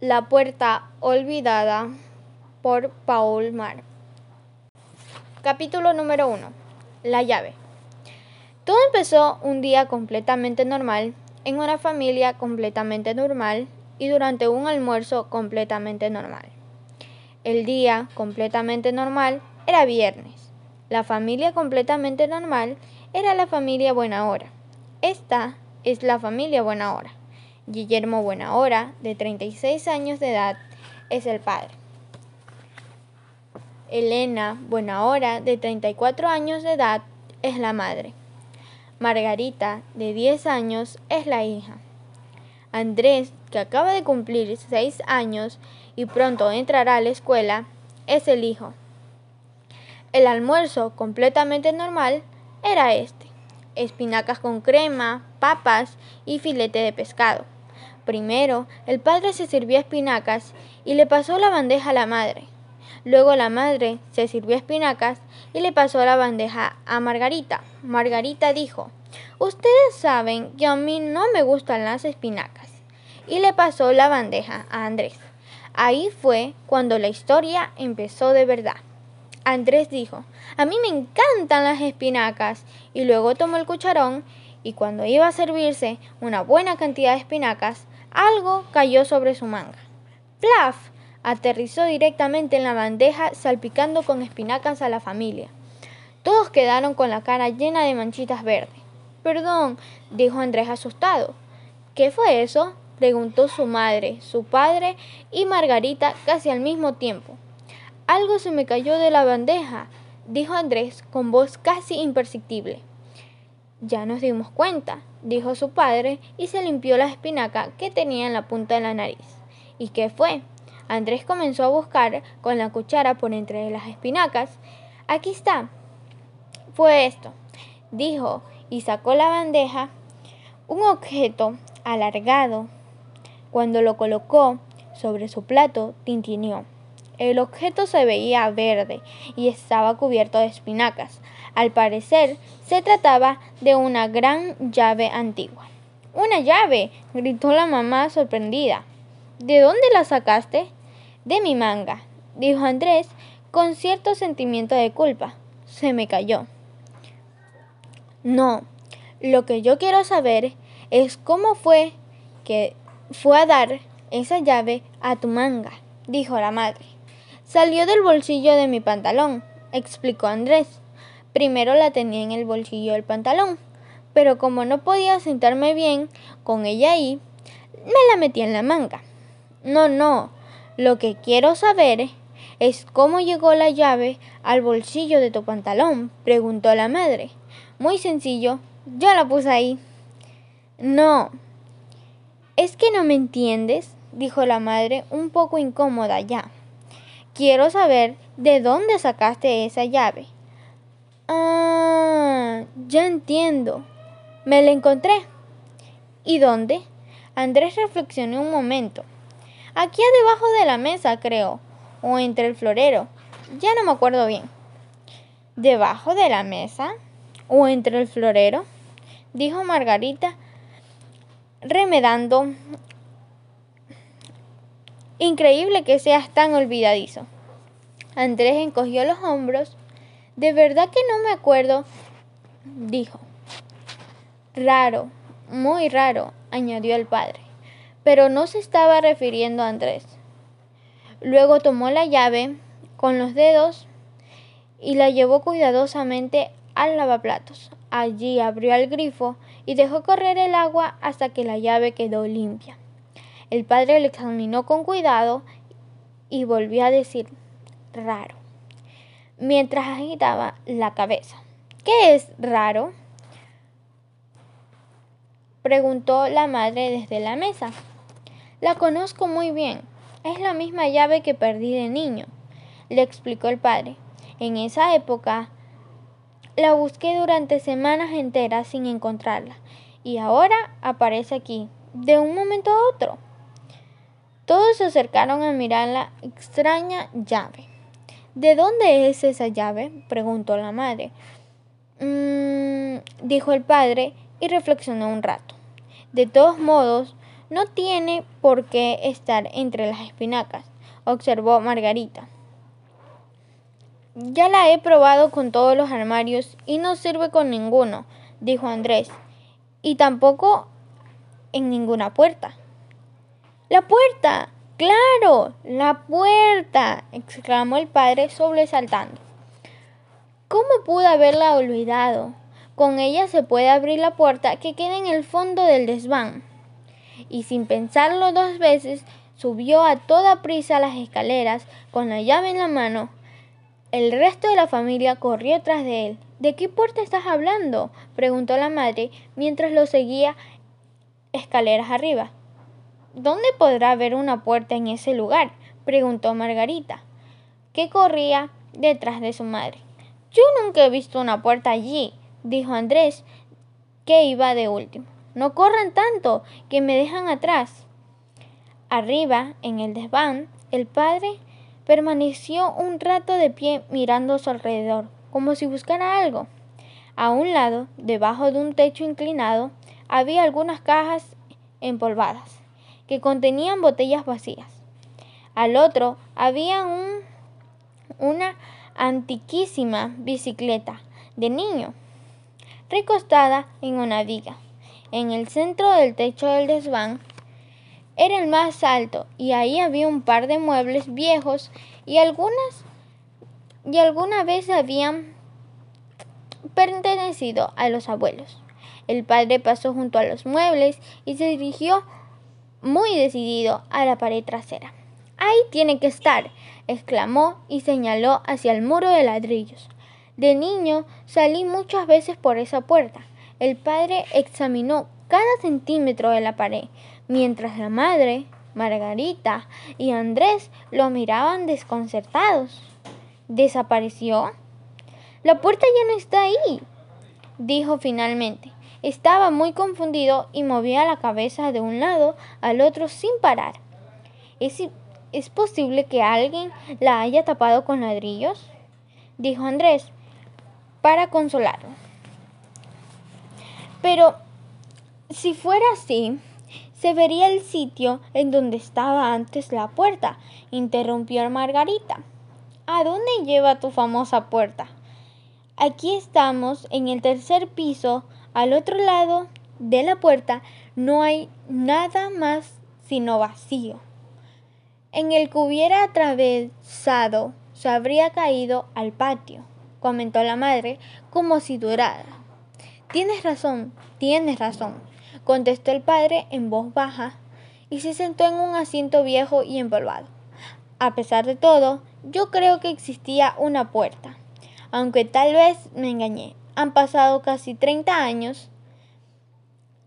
La puerta olvidada por Paul Mar. Capítulo número 1. La llave. Todo empezó un día completamente normal, en una familia completamente normal y durante un almuerzo completamente normal. El día completamente normal era viernes. La familia completamente normal era la familia Buena Hora. Esta es la familia Buena Hora. Guillermo Buenahora, de 36 años de edad, es el padre. Elena Buenahora, de 34 años de edad, es la madre. Margarita, de 10 años, es la hija. Andrés, que acaba de cumplir 6 años y pronto entrará a la escuela, es el hijo. El almuerzo, completamente normal, era este. Espinacas con crema, papas y filete de pescado. Primero, el padre se sirvió espinacas y le pasó la bandeja a la madre. Luego la madre se sirvió espinacas y le pasó la bandeja a Margarita. Margarita dijo, Ustedes saben que a mí no me gustan las espinacas. Y le pasó la bandeja a Andrés. Ahí fue cuando la historia empezó de verdad. Andrés dijo, a mí me encantan las espinacas. Y luego tomó el cucharón y cuando iba a servirse una buena cantidad de espinacas, algo cayó sobre su manga. ¡Plaf! Aterrizó directamente en la bandeja, salpicando con espinacas a la familia. Todos quedaron con la cara llena de manchitas verdes. Perdón, dijo Andrés asustado. ¿Qué fue eso? preguntó su madre, su padre y Margarita casi al mismo tiempo. Algo se me cayó de la bandeja, dijo Andrés con voz casi imperceptible. Ya nos dimos cuenta, dijo su padre y se limpió la espinaca que tenía en la punta de la nariz. ¿Y qué fue? Andrés comenzó a buscar con la cuchara por entre las espinacas. Aquí está. Fue esto, dijo, y sacó la bandeja, un objeto alargado. Cuando lo colocó sobre su plato, tintineó. El objeto se veía verde y estaba cubierto de espinacas. Al parecer, se trataba de una gran llave antigua. ¡Una llave! gritó la mamá sorprendida. ¿De dónde la sacaste? De mi manga, dijo Andrés con cierto sentimiento de culpa. Se me cayó. No, lo que yo quiero saber es cómo fue que fue a dar esa llave a tu manga, dijo la madre. Salió del bolsillo de mi pantalón, explicó Andrés. Primero la tenía en el bolsillo del pantalón, pero como no podía sentarme bien con ella ahí, me la metí en la manga. No, no, lo que quiero saber es cómo llegó la llave al bolsillo de tu pantalón, preguntó la madre. Muy sencillo, yo la puse ahí. No, es que no me entiendes, dijo la madre un poco incómoda ya. Quiero saber de dónde sacaste esa llave. Ya entiendo. Me la encontré. ¿Y dónde? Andrés reflexionó un momento. Aquí debajo de la mesa, creo, o entre el florero. Ya no me acuerdo bien. ¿Debajo de la mesa? ¿O entre el florero? dijo Margarita, remedando Increíble que seas tan olvidadizo. Andrés encogió los hombros. De verdad que no me acuerdo, dijo. Raro, muy raro, añadió el padre. Pero no se estaba refiriendo a Andrés. Luego tomó la llave con los dedos y la llevó cuidadosamente al lavaplatos. Allí abrió el grifo y dejó correr el agua hasta que la llave quedó limpia. El padre lo examinó con cuidado y volvió a decir, raro, mientras agitaba la cabeza. ¿Qué es raro? preguntó la madre desde la mesa. La conozco muy bien. Es la misma llave que perdí de niño, le explicó el padre. En esa época la busqué durante semanas enteras sin encontrarla y ahora aparece aquí, de un momento a otro. Todos se acercaron a mirar la extraña llave. ¿De dónde es esa llave? preguntó la madre. Mmm, dijo el padre y reflexionó un rato. De todos modos, No tiene por qué estar entre las espinacas, observó Margarita. Ya la he probado con todos los armarios y no sirve con ninguno, dijo Andrés, y tampoco en ninguna puerta. ¡La puerta! ¡Claro! ¡La puerta! exclamó el padre sobresaltando. ¿Cómo pude haberla olvidado? Con ella se puede abrir la puerta que queda en el fondo del desván. Y sin pensarlo dos veces, subió a toda prisa las escaleras con la llave en la mano. El resto de la familia corrió tras de él. ¿De qué puerta estás hablando? preguntó la madre mientras lo seguía escaleras arriba. ¿Dónde podrá haber una puerta en ese lugar? preguntó Margarita, que corría detrás de su madre. Yo nunca he visto una puerta allí, dijo Andrés, que iba de último. No corran tanto, que me dejan atrás. Arriba, en el desván, el padre permaneció un rato de pie mirando a su alrededor, como si buscara algo. A un lado, debajo de un techo inclinado, había algunas cajas empolvadas que contenían botellas vacías. Al otro había un, una antiquísima bicicleta de niño, recostada en una viga. En el centro del techo del desván era el más alto y ahí había un par de muebles viejos y algunas y alguna vez habían pertenecido a los abuelos. El padre pasó junto a los muebles y se dirigió muy decidido a la pared trasera. Ahí tiene que estar, exclamó y señaló hacia el muro de ladrillos. De niño salí muchas veces por esa puerta. El padre examinó cada centímetro de la pared, mientras la madre, Margarita y Andrés lo miraban desconcertados. ¿Desapareció? La puerta ya no está ahí, dijo finalmente. Estaba muy confundido y movía la cabeza de un lado al otro sin parar. ¿Es, ¿Es, posible que alguien la haya tapado con ladrillos? dijo Andrés, para consolarlo. Pero si fuera así, se vería el sitio en donde estaba antes la puerta, interrumpió Margarita. ¿A dónde lleva tu famosa puerta? Aquí estamos en el tercer piso al otro lado de la puerta no hay nada más sino vacío. En el que hubiera atravesado se habría caído al patio, comentó la madre como si durara. Tienes razón, tienes razón, contestó el padre en voz baja y se sentó en un asiento viejo y empolvado. A pesar de todo, yo creo que existía una puerta, aunque tal vez me engañé. Han pasado casi 30 años.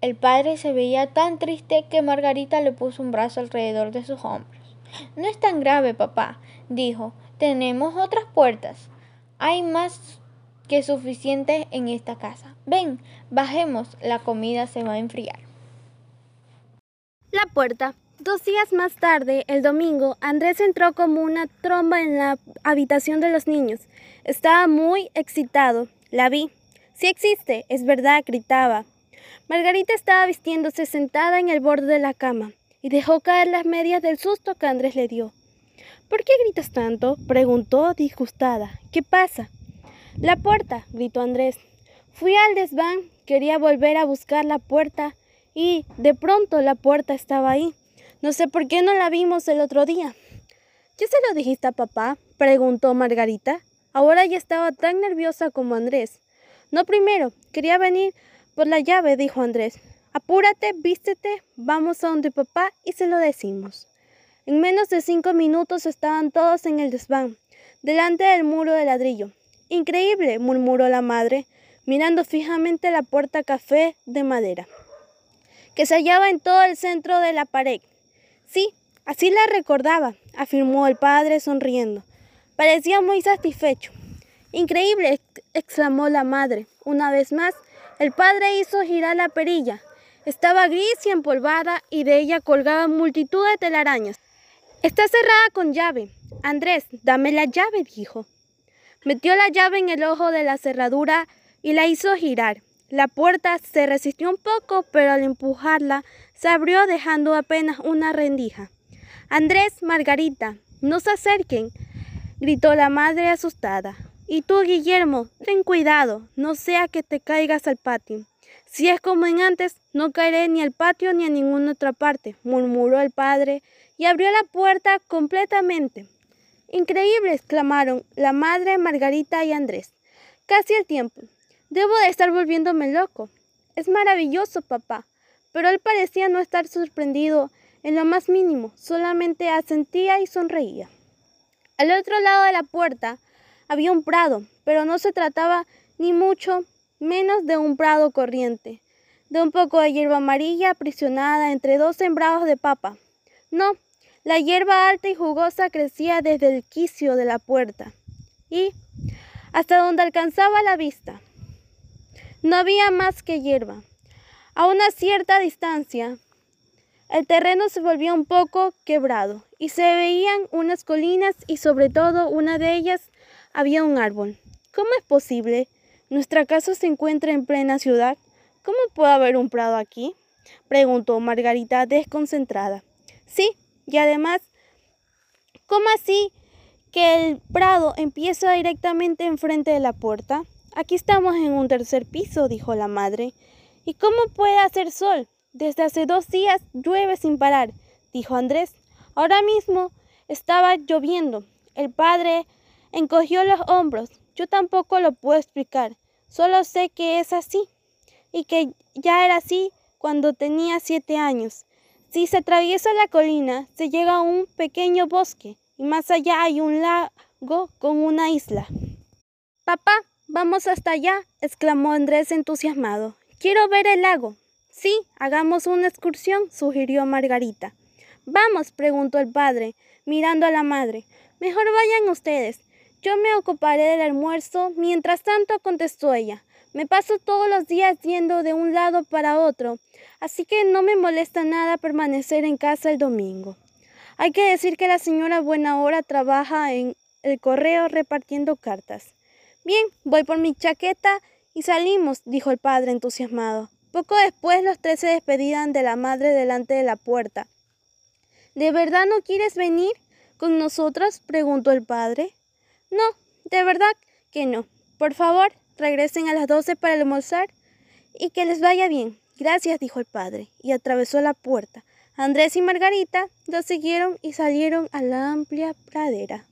El padre se veía tan triste que Margarita le puso un brazo alrededor de sus hombros. No es tan grave, papá, dijo. Tenemos otras puertas. Hay más que suficiente en esta casa. Ven, bajemos, la comida se va a enfriar. La puerta. Dos días más tarde, el domingo, Andrés entró como una tromba en la habitación de los niños. Estaba muy excitado. La vi. Sí existe, es verdad, gritaba. Margarita estaba vistiéndose sentada en el borde de la cama y dejó caer las medias del susto que Andrés le dio. ¿Por qué gritas tanto? preguntó disgustada. ¿Qué pasa? La puerta, gritó Andrés. Fui al desván, quería volver a buscar la puerta y de pronto la puerta estaba ahí. No sé por qué no la vimos el otro día. ¿Ya se lo dijiste a papá? preguntó Margarita. Ahora ya estaba tan nerviosa como Andrés. No primero, quería venir por la llave, dijo Andrés. Apúrate, vístete, vamos a donde papá y se lo decimos. En menos de cinco minutos estaban todos en el desván, delante del muro de ladrillo. Increíble, murmuró la madre, mirando fijamente la puerta café de madera, que se hallaba en todo el centro de la pared. Sí, así la recordaba, afirmó el padre sonriendo. Parecía muy satisfecho. Increíble, exclamó la madre. Una vez más, el padre hizo girar la perilla. Estaba gris y empolvada y de ella colgaban multitud de telarañas. Está cerrada con llave. Andrés, dame la llave, dijo. Metió la llave en el ojo de la cerradura y la hizo girar. La puerta se resistió un poco, pero al empujarla se abrió dejando apenas una rendija. Andrés, Margarita, no se acerquen, gritó la madre asustada. Y tú, Guillermo, ten cuidado, no sea que te caigas al patio. Si es como en antes, no caeré ni al patio ni a ninguna otra parte, murmuró el padre y abrió la puerta completamente. Increíble, exclamaron la madre, Margarita y Andrés. Casi el tiempo. Debo de estar volviéndome loco. Es maravilloso, papá. Pero él parecía no estar sorprendido en lo más mínimo, solamente asentía y sonreía. Al otro lado de la puerta había un prado, pero no se trataba ni mucho menos de un prado corriente, de un poco de hierba amarilla aprisionada entre dos sembrados de papa. No, la hierba alta y jugosa crecía desde el quicio de la puerta y hasta donde alcanzaba la vista. No había más que hierba. A una cierta distancia, el terreno se volvía un poco quebrado y se veían unas colinas y sobre todo una de ellas había un árbol. ¿Cómo es posible? ¿Nuestra casa se encuentra en plena ciudad? ¿Cómo puede haber un prado aquí? preguntó Margarita desconcentrada. Sí, y además, ¿cómo así que el prado empieza directamente enfrente de la puerta? Aquí estamos en un tercer piso, dijo la madre. ¿Y cómo puede hacer sol? Desde hace dos días llueve sin parar, dijo Andrés. Ahora mismo estaba lloviendo. El padre encogió los hombros. Yo tampoco lo puedo explicar. Solo sé que es así. Y que ya era así cuando tenía siete años. Si se atraviesa la colina, se llega a un pequeño bosque y más allá hay un lago con una isla. Papá, vamos hasta allá, exclamó Andrés entusiasmado. Quiero ver el lago. Sí, hagamos una excursión, sugirió Margarita. Vamos, preguntó el padre, mirando a la madre. Mejor vayan ustedes. Yo me ocuparé del almuerzo. Mientras tanto, contestó ella. Me paso todos los días yendo de un lado para otro, así que no me molesta nada permanecer en casa el domingo. Hay que decir que la señora Buena Hora trabaja en el correo repartiendo cartas. Bien, voy por mi chaqueta y salimos, dijo el padre entusiasmado. Poco después los tres se despedían de la madre delante de la puerta. ¿De verdad no quieres venir con nosotros? preguntó el padre. No, de verdad que no. Por favor, Regresen a las doce para almorzar y que les vaya bien. Gracias, dijo el padre, y atravesó la puerta. Andrés y Margarita lo siguieron y salieron a la amplia pradera.